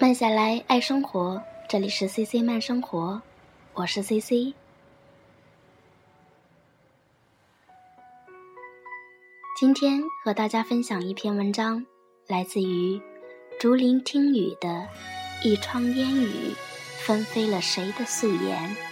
慢下来，爱生活。这里是 C C 慢生活，我是 C C。今天和大家分享一篇文章，来自于竹林听雨的一窗烟雨，纷飞了谁的素颜？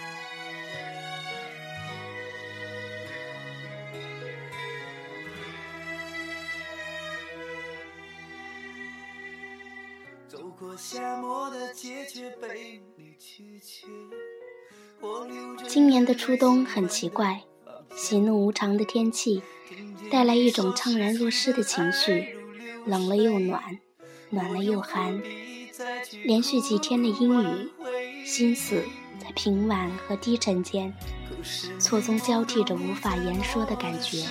今年的初冬很奇怪，喜怒无常的天气，带来一种怅然若失的情绪，冷了又暖，暖了又寒。连续几天的阴雨，心思在平晚和低沉间，错综交替着无法言说的感觉。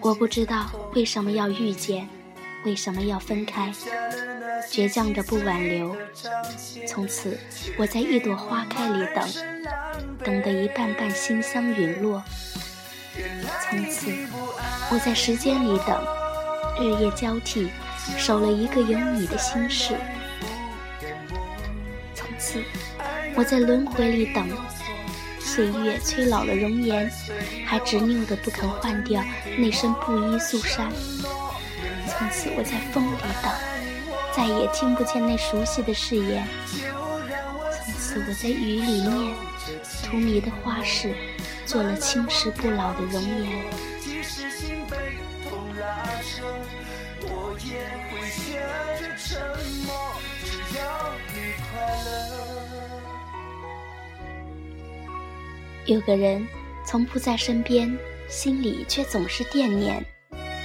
我不知道为什么要遇见。为什么要分开？倔强着不挽留。从此，我在一朵花开里等，等得一瓣瓣馨香陨落。从此，我在时间里等，日夜交替，守了一个有你的心事。从此，我在轮回里等，岁月催老了容颜，还执拗的不肯换掉那身布衣素衫。从此我在风里等，再也听不见那熟悉的誓言。从此我在雨里念，荼蘼的花事，做了青石不老的容颜。有个人从不在身边，心里却总是惦念。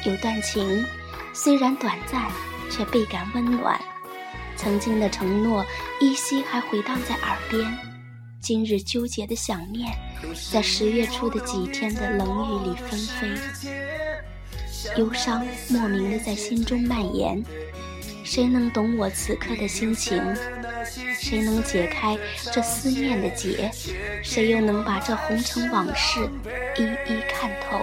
有段情。虽然短暂，却倍感温暖。曾经的承诺依稀还回荡在耳边，今日纠结的想念，在十月初的几天的冷雨里纷飞。忧伤莫名的在心中蔓延。谁能懂我此刻的心情？谁能解开这思念的结？谁又能把这红尘往事一一看透？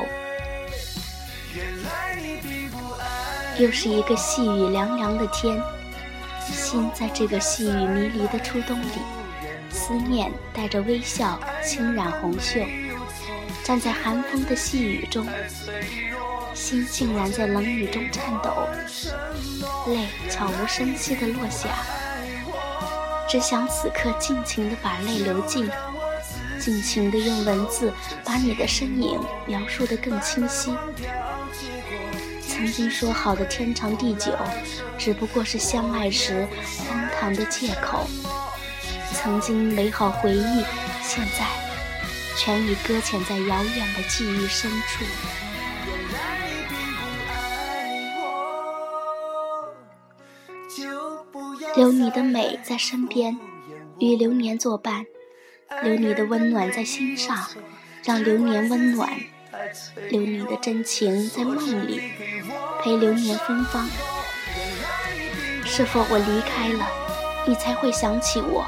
又是一个细雨凉凉的天，心在这个细雨迷离的初冬里，思念带着微笑轻染红袖。站在寒风的细雨中，心竟然在冷雨中颤抖，泪悄无声息地落下。只想此刻尽情地把泪流尽，尽情地用文字把你的身影描述得更清晰。曾经说好的天长地久，只不过是相爱时荒唐的借口。曾经美好回忆，现在全已搁浅在遥远的记忆深处。留你的美在身边，与流年作伴；留你的温暖在心上，让流年温暖；留你的真情在梦里。陪流年芬芳，是否我离开了，你才会想起我？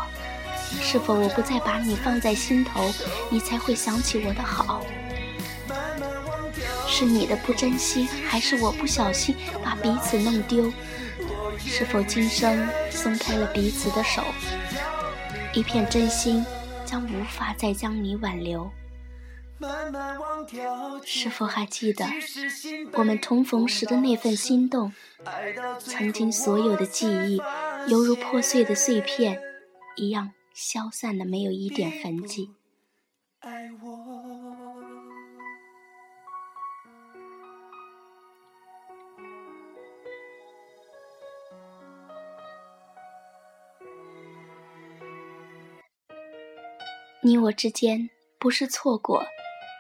是否我不再把你放在心头，你才会想起我的好？是你的不珍惜，还是我不小心把彼此弄丢？是否今生松开了彼此的手，一片真心将无法再将你挽留？是否还记得我们重逢时的那份心动？曾经所有的记忆，犹如破碎的碎片一样消散的，没有一点痕迹。你我之间，不是错过。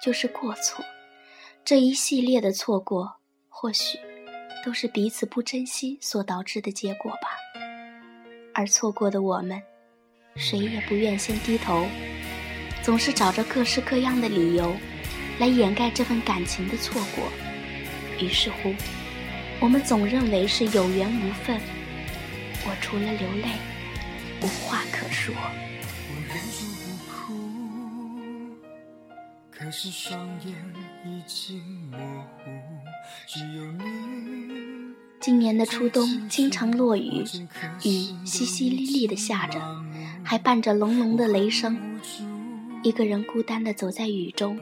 就是过错，这一系列的错过，或许都是彼此不珍惜所导致的结果吧。而错过的我们，谁也不愿先低头，总是找着各式各样的理由来掩盖这份感情的错过。于是乎，我们总认为是有缘无分。我除了流泪，无话可说。可是双眼已经模糊，只有你今年的初冬经常落雨，雨淅淅沥沥的下着，还伴着隆隆的雷声。一个人孤单的走在雨中，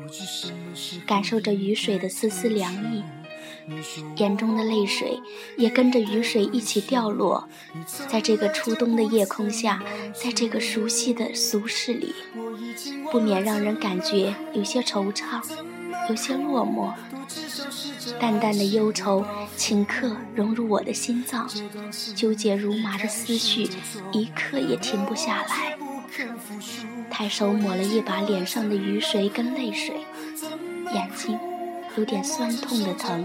感受着雨水的丝丝凉意，眼中的泪水也跟着雨水一起掉落。在这个初冬的夜空下，在这个熟悉的俗世里，不免让人感觉有些惆怅，有些落寞。淡淡的忧愁顷刻融入我的心脏，纠结如麻的思绪一刻也停不下来。抬手抹了一把脸上的雨水跟泪水，眼睛有点酸痛的疼。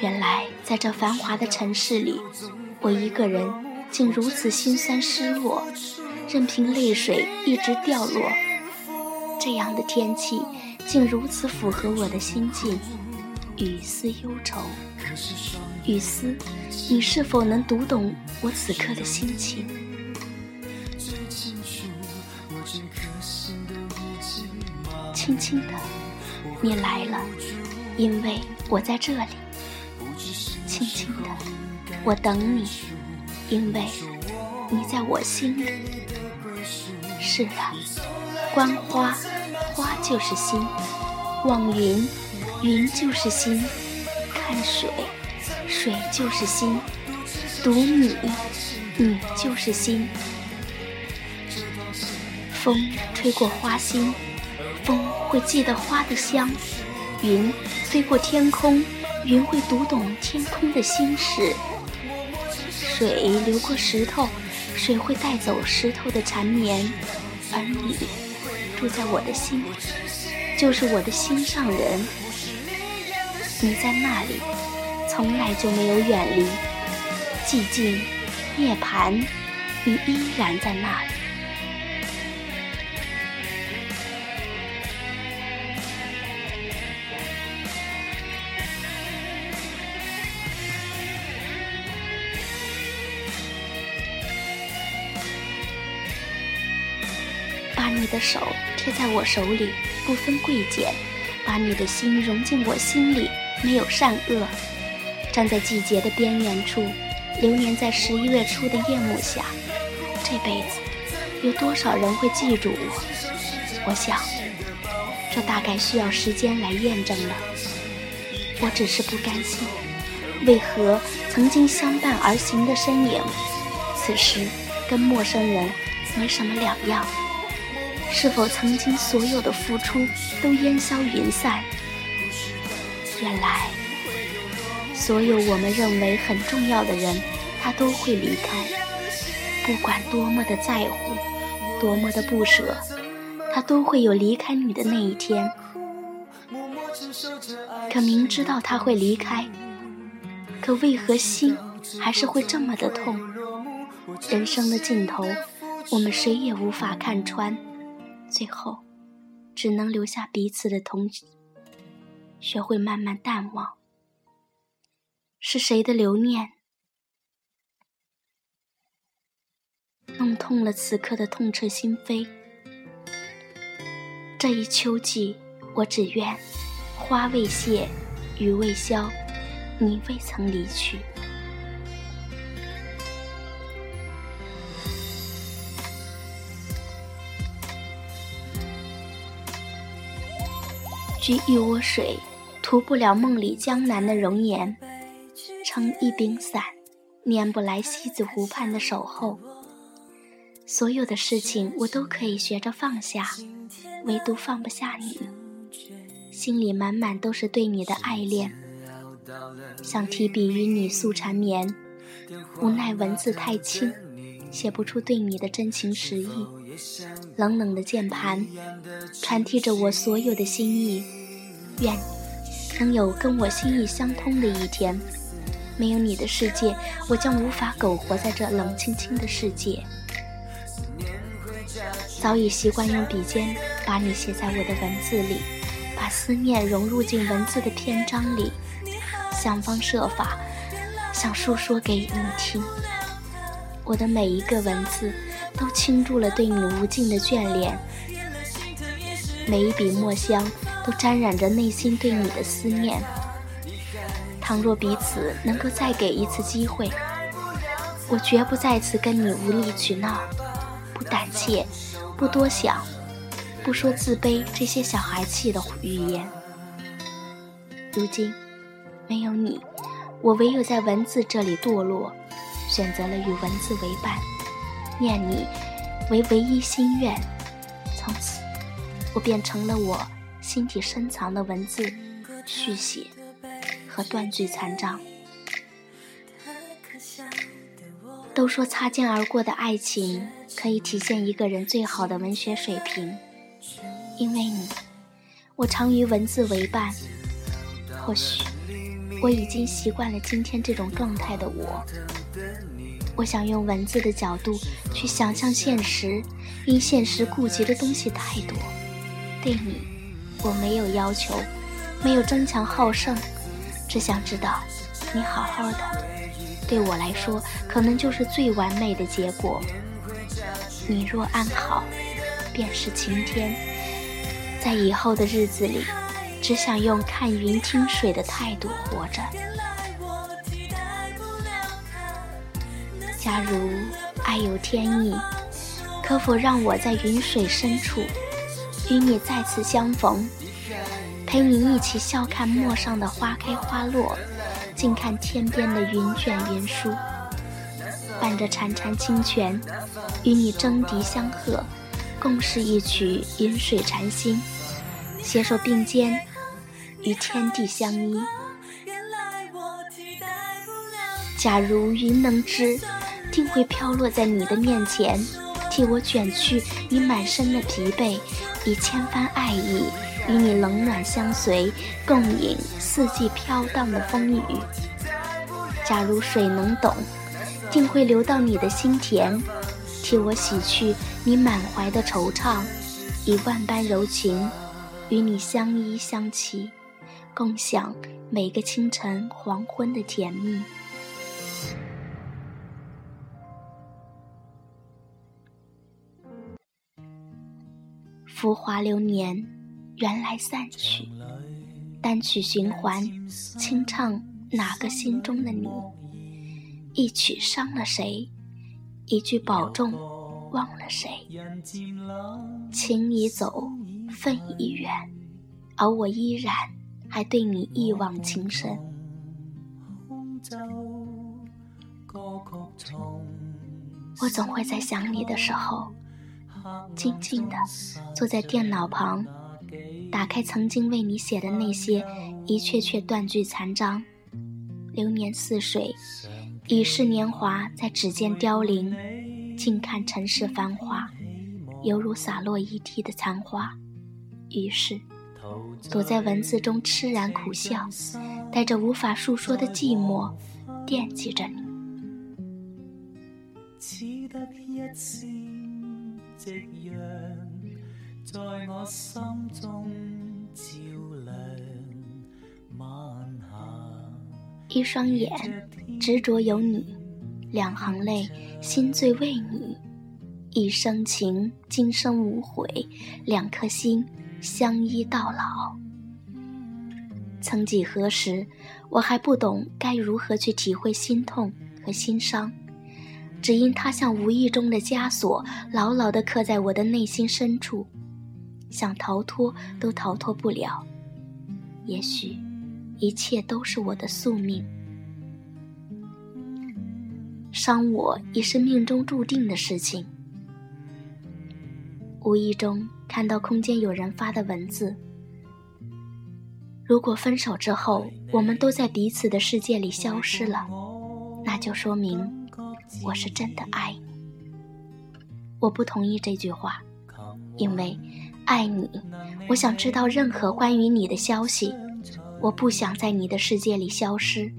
原来在这繁华的城市里，我一个人竟如此心酸失落，任凭泪水一直掉落。这样的天气。竟如此符合我的心境，雨丝忧愁。雨丝，你是否能读懂我此刻的心情？轻轻的，你来了，因为我在这里。轻轻的，我等你，因为你在我心里。是的，观花。花就是心，望云，云就是心；看水，水就是心；读你，你就是心。风吹过花心，会记得花的香；云飞过天空，云会读懂天空的心事；水流过石头，水会带走石头的缠绵；而你。住在我的心，就是我的心上人。你在那里，从来就没有远离。寂静，涅槃，你依然在那里。的手贴在我手里，不分贵贱；把你的心融进我心里，没有善恶。站在季节的边缘处，流年在十一月初的夜幕下，这辈子有多少人会记住我？我想，这大概需要时间来验证了。我只是不甘心，为何曾经相伴而行的身影，此时跟陌生人没什么两样？是否曾经所有的付出都烟消云散？原来，所有我们认为很重要的人，他都会离开。不管多么的在乎，多么的不舍，他都会有离开你的那一天。可明知道他会离开，可为何心还是会这么的痛？人生的尽头，我们谁也无法看穿。最后，只能留下彼此的同，学会慢慢淡忘。是谁的留念，弄痛了此刻的痛彻心扉？这一秋季，我只愿花未谢，雨未消，你未曾离去。掬一窝水，涂不了梦里江南的容颜；撑一柄伞，念不来西子湖畔的守候。所有的事情我都可以学着放下，唯独放不下你。心里满满都是对你的爱恋，想提笔与你诉缠绵，无奈文字太轻，写不出对你的真情实意。冷冷的键盘，传递着我所有的心意。愿能有跟我心意相通的一天。没有你的世界，我将无法苟活在这冷清清的世界。早已习惯用笔尖把你写在我的文字里，把思念融入进文字的篇章里，想方设法想诉说给你听。我的每一个文字。都倾注了对你无尽的眷恋，每一笔墨香都沾染着内心对你的思念。倘若彼此能够再给一次机会，我绝不再次跟你无理取闹，不胆怯，不多想，不说自卑这些小孩气的语言。如今，没有你，我唯有在文字这里堕落，选择了与文字为伴，念你为唯一心愿。从此，我变成了我心底深藏的文字续写。和断句残章。都说擦肩而过的爱情可以体现一个人最好的文学水平，因为你，我常与文字为伴。或许我已经习惯了今天这种状态的我。我想用文字的角度去想象现实，因现实顾及的东西太多。对你，我没有要求，没有争强好胜。只想知道你好好的，对我来说，可能就是最完美的结果。你若安好，便是晴天。在以后的日子里，只想用看云听水的态度活着。假如爱有天意，可否让我在云水深处与你再次相逢？陪你一起笑看陌上的花开花落，静看天边的云卷云舒，伴着潺潺清泉，与你争笛相和，共是一曲云水禅心，携手并肩，与天地相依。假如云能知，定会飘落在你的面前，替我卷去你满身的疲惫，以千番爱意。与你冷暖相随，共饮四季飘荡的风雨。假如水能懂，定会流到你的心田，替我洗去你满怀的惆怅，以万般柔情与你相依相栖，共享每个清晨黄昏的甜蜜。浮华流年。缘来散去，单曲循环，清唱哪个心中的你？一曲伤了谁？一句保重，忘了谁？情已走，分已远，而我依然还对你一往情深。我总会在想你的时候，静静的坐在电脑旁。打开曾经为你写的那些一阙阙断句残章，流年似水，已是年华在指尖凋零。静看尘世繁华，犹如洒落一地的残花。于是，躲在文字中痴然苦笑，带着无法诉说的寂寞，惦记着你。夕阳在我心中照亮晚霞。一双眼执着有你，两行泪心醉为你，一生情今生无悔，两颗心相依到老。曾几何时，我还不懂该如何去体会心痛和心伤，只因它像无意中的枷锁，牢牢地刻在我的内心深处。想逃脱都逃脱不了，也许一切都是我的宿命。伤我已是命中注定的事情。无意中看到空间有人发的文字：如果分手之后我们都在彼此的世界里消失了，那就说明我是真的爱你。我不同意这句话，因为。爱你，我想知道任何关于你的消息。我不想在你的世界里消失，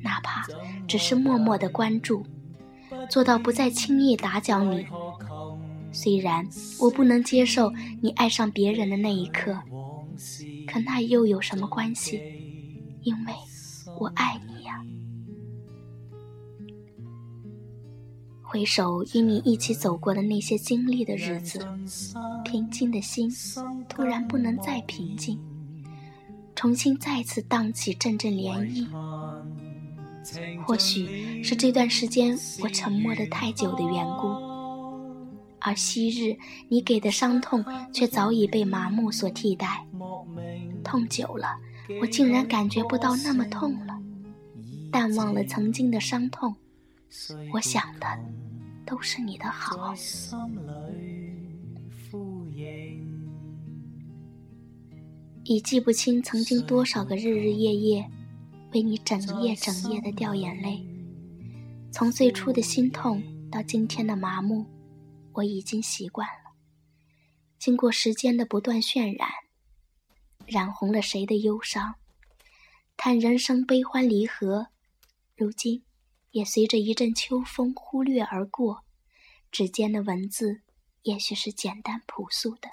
哪怕只是默默的关注，做到不再轻易打搅你。虽然我不能接受你爱上别人的那一刻，可那又有什么关系？因为我爱你回首与你一起走过的那些经历的日子，平静的心突然不能再平静，重新再次荡起阵阵涟漪。或许是这段时间我沉默的太久的缘故，而昔日你给的伤痛却早已被麻木所替代。痛久了，我竟然感觉不到那么痛了，淡忘了曾经的伤痛。我想的都是你的好。已记不清曾经多少个日日夜夜，为你整夜整夜的掉眼泪。从最初的心痛到今天的麻木，我已经习惯了。经过时间的不断渲染，染红了谁的忧伤？叹人生悲欢离合，如今也随着一阵秋风忽略而过。指尖的文字，也许是简单朴素的。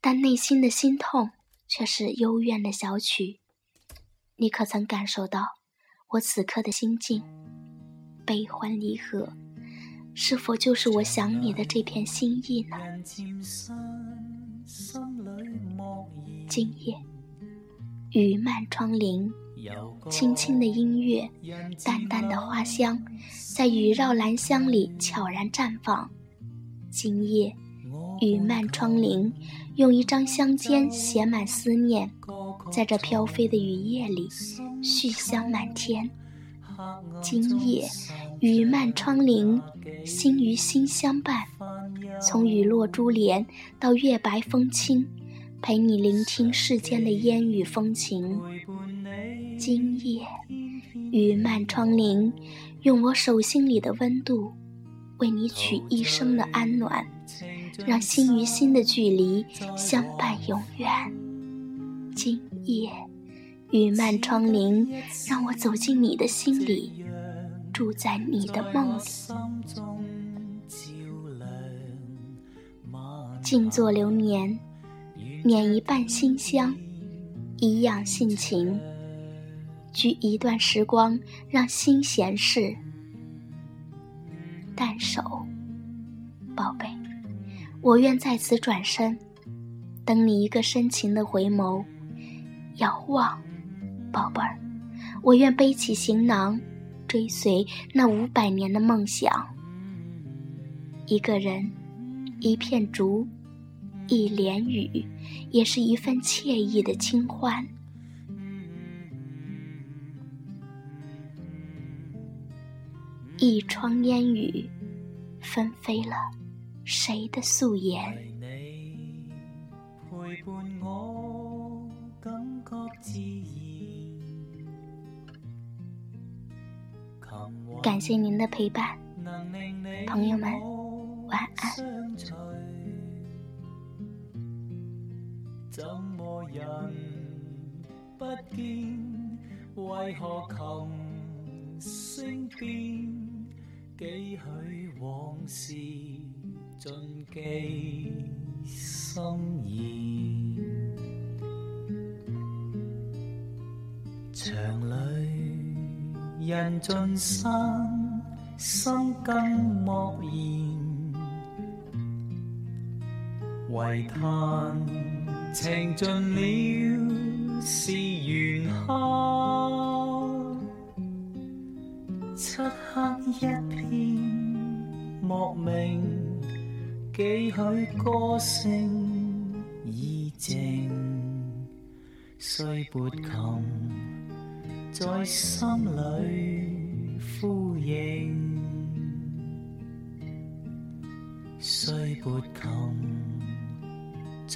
但内心的心痛却是幽怨的小曲，你可曾感受到我此刻的心境？悲欢离合，是否就是我想你的这片心意呢？今夜，雨漫窗棂，轻轻的音乐，淡淡的花香，在雨绕兰香里悄然绽放。今夜。雨漫窗棂，用一张香笺写满思念，在这飘飞的雨夜里，絮香满天。今夜，雨漫窗棂，心与心相伴，从雨落珠帘到月白风清，陪你聆听世间的烟雨风情。今夜，雨漫窗棂，用我手心里的温度，为你取一生的安暖。让心与心的距离相伴永远。今夜雨漫窗棂，让我走进你的心里，住在你的梦里。静坐流年，捻一半馨香，以养性情，居一段时光，让心闲适。淡守，宝贝。我愿在此转身，等你一个深情的回眸。遥望，宝贝儿，我愿背起行囊，追随那五百年的梦想。一个人，一片竹，一帘雨，也是一份惬意的清欢。一窗烟雨，纷飞了。谁的素颜？感谢您的陪伴，朋友们，晚安。怎么人不见？为何琴声变？几许往事？尽记心弦，墙里人尽散，心更莫言。唯叹情尽了，是缘客，漆黑一片，莫名。几许歌声已静，碎拨琴在心里呼应，碎拨琴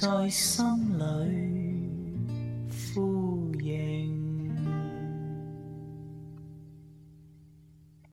在心里呼应